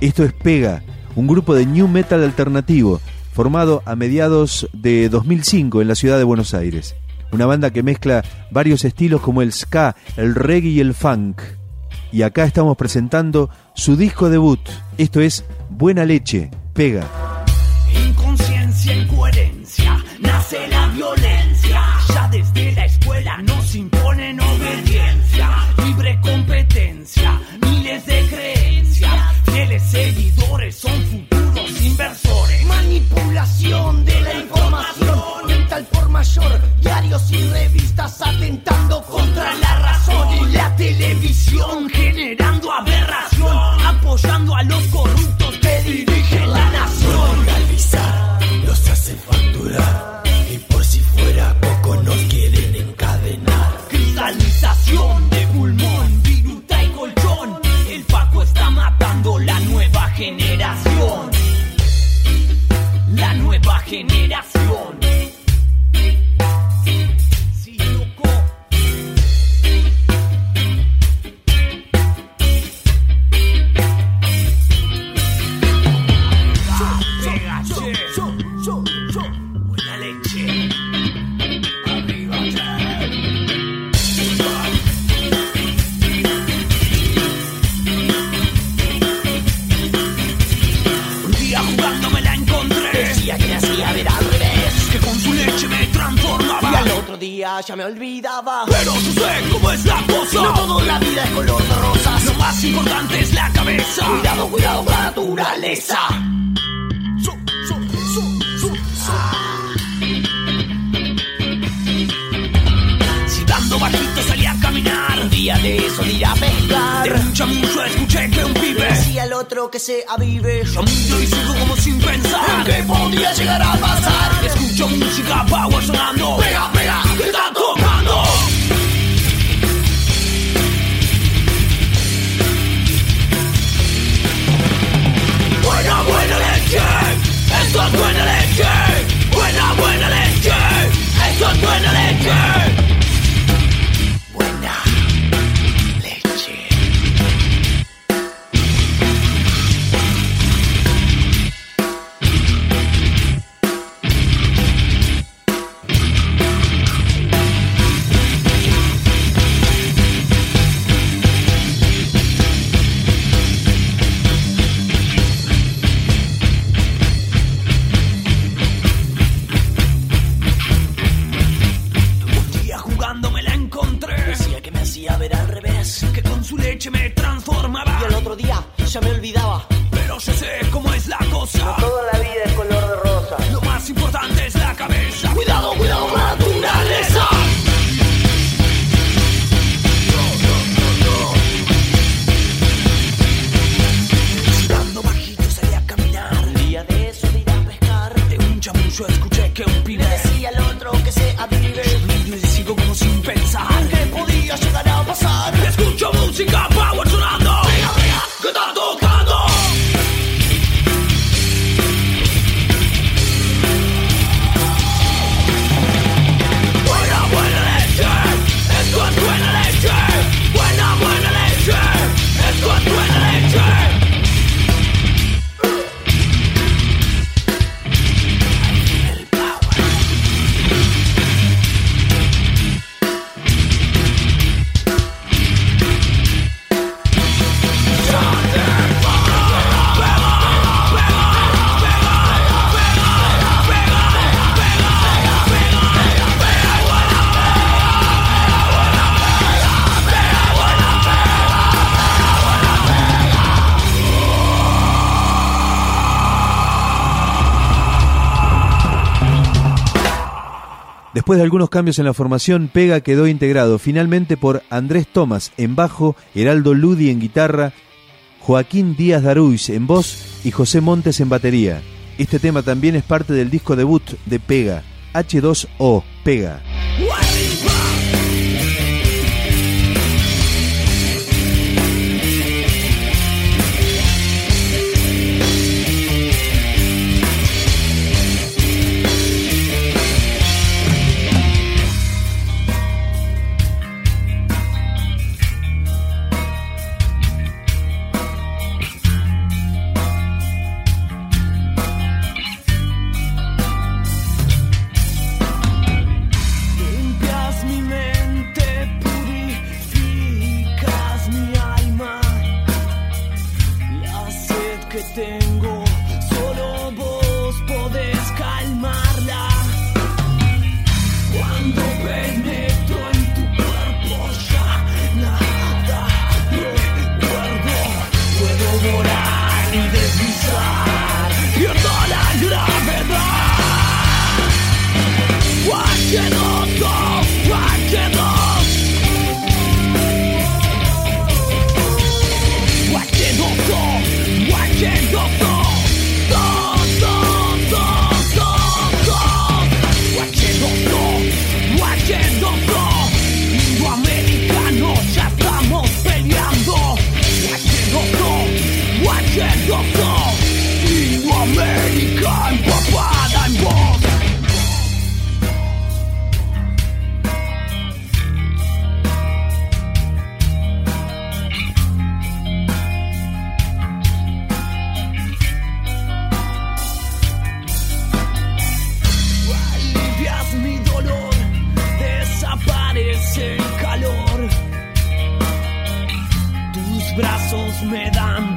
Esto es Pega, un grupo de new metal alternativo formado a mediados de 2005 en la ciudad de Buenos Aires. Una banda que mezcla varios estilos como el ska, el reggae y el funk. Y acá estamos presentando su disco debut. Esto es Buena Leche, Pega. Inconsciencia, incoherencia, nace la violencia. Ya desde la escuela nos imponen obediencia, libre competencia, más importante es la cabeza. Cuidado, cuidado con la naturaleza. Si dando bajito salí a caminar. Un día de eso de ir a pescar. De mucha mucho escuché que un pibe. Decía el otro que se avive. Yo miro y sigo como sin pensar. ¿Qué podría llegar a pasar? Escucho música power sonando. Pega, pega, me transformaba. Y al otro día ya me olvidaba. Pero yo sé cómo Después de algunos cambios en la formación, Pega quedó integrado finalmente por Andrés Tomás en bajo, Heraldo Ludi en guitarra, Joaquín Díaz Daruis en voz y José Montes en batería. Este tema también es parte del disco debut de Pega, H2O, Pega. me dan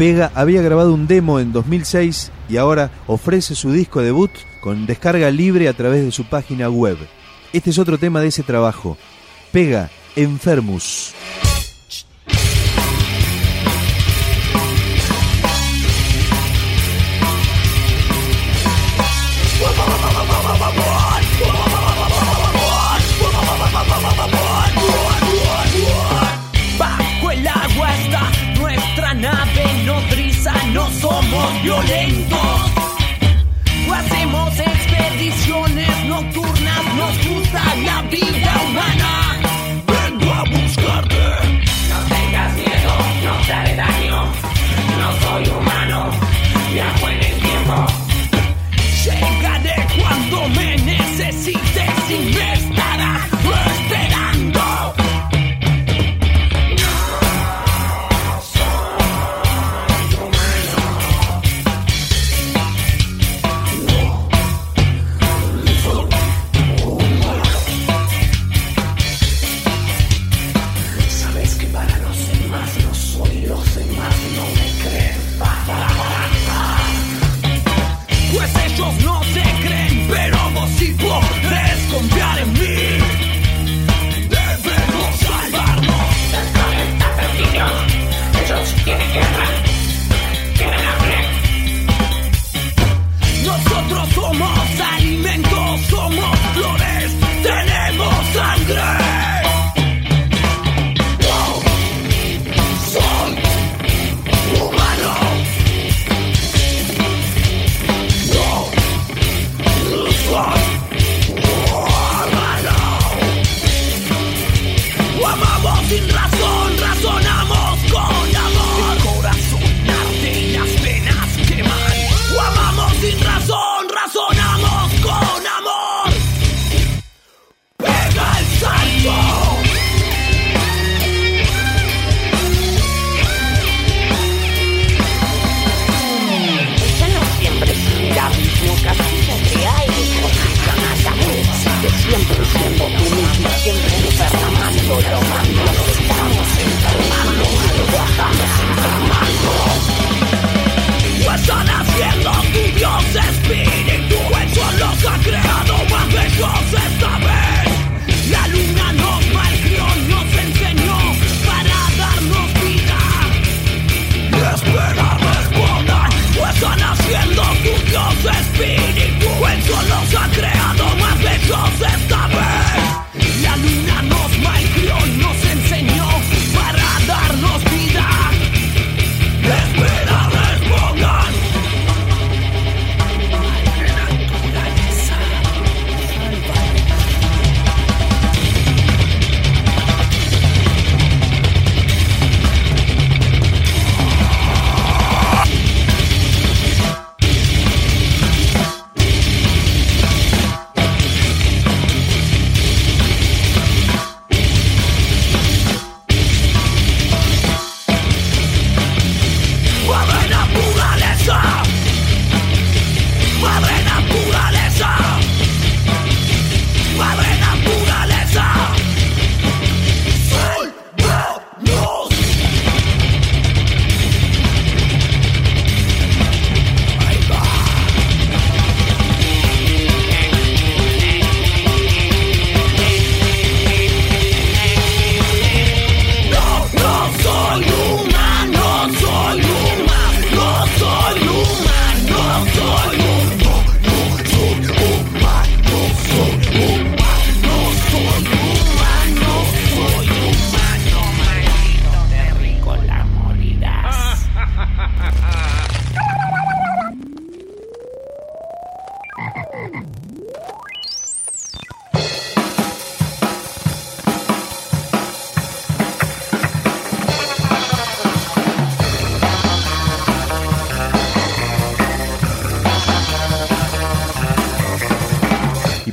Pega había grabado un demo en 2006 y ahora ofrece su disco debut con descarga libre a través de su página web. Este es otro tema de ese trabajo. Pega, Enfermus.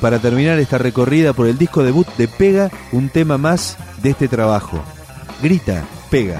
para terminar esta recorrida por el disco debut de Pega, un tema más de este trabajo. Grita, Pega.